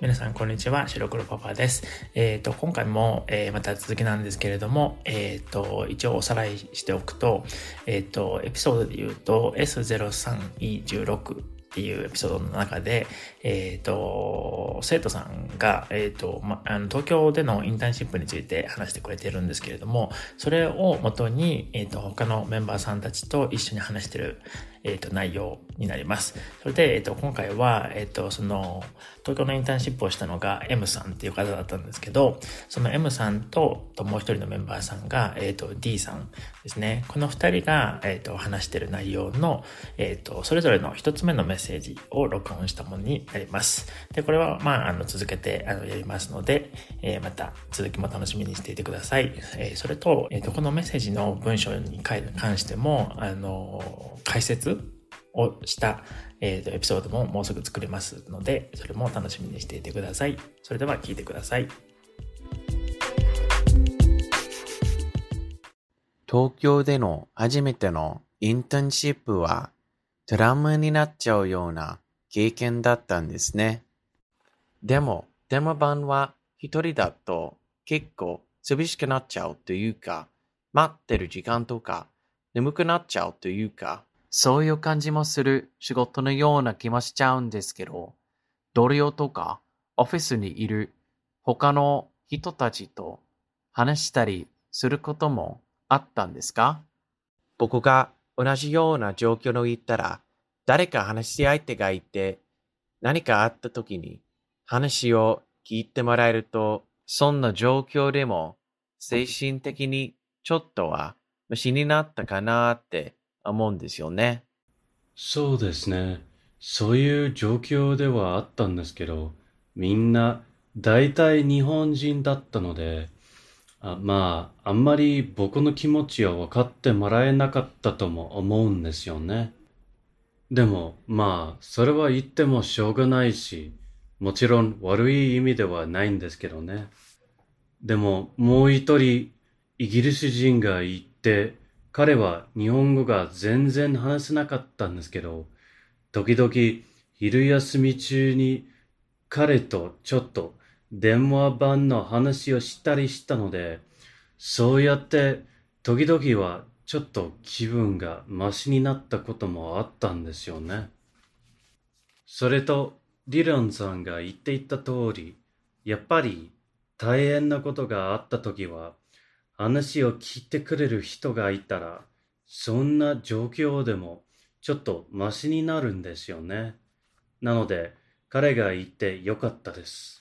皆さん、こんにちは。白黒パパです。えっ、ー、と、今回も、えー、また続きなんですけれども、えっ、ー、と、一応おさらいしておくと、えっ、と、エピソードで言うと、S03E16 っていうエピソードの中で、えっ、ー、と、生徒さんが、えっ、ー、と、ま、あの、東京でのインターンシップについて話してくれてるんですけれども、それをもとに、えっ、ー、と、他のメンバーさんたちと一緒に話してる、えっ、と、内容になります。それで、えっ、と、今回は、えっ、と、その、東京のインターンシップをしたのが M さんっていう方だったんですけど、その M さんと、ともう一人のメンバーさんが、えっ、と、D さんですね。この二人が、えっ、と、話してる内容の、えっ、と、それぞれの一つ目のメッセージを録音したものになります。で、これは、まあ、あの、続けて、あの、やりますので、えー、また、続きも楽しみにしていてください。えー、それと、えっ、と、このメッセージの文章に関しても、あの、解説をした、えーと、エピソードももうすぐ作りますので、それも楽しみにしていてください。それでは聞いてください。東京での初めてのインターンシップはトラウマになっちゃうような経験だったんですね。でも、デモ版は一人だと結構寂しくなっちゃうというか、待ってる時間とか眠くなっちゃうというか、そういう感じもする仕事のような気もしちゃうんですけど、同僚とかオフィスにいる他の人たちと話したりすることもあったんですか？僕が同じような状況の言ったら、誰か話し相手がいて、何かあった時に話を聞いてもらえると、そんな状況でも精神的にちょっとはマシになったかなって思うんですよね。そうですね。そういう状況ではあったんですけど、みんな大体日本人だったので、あまあ、あんまり僕の気持ちを分かってもらえなかったとも思うんですよね。でも、まあ、それは言ってもしょうがないし、もちろん悪い意味ではないんですけどね。でも、もう一人、イギリス人がいて、彼は日本語が全然話せなかったんですけど、時々昼休み中に彼とちょっと電話番の話をしたりしたので、そうやって時々はちょっと気分がマシになったこともあったんですよね。それと、ディランさんが言っていた通り、やっぱり大変なことがあった時は、話を聞いてくれる人がいたら、そんな状況でもちょっとマシになるんですよね。なので、彼がいてよかったです。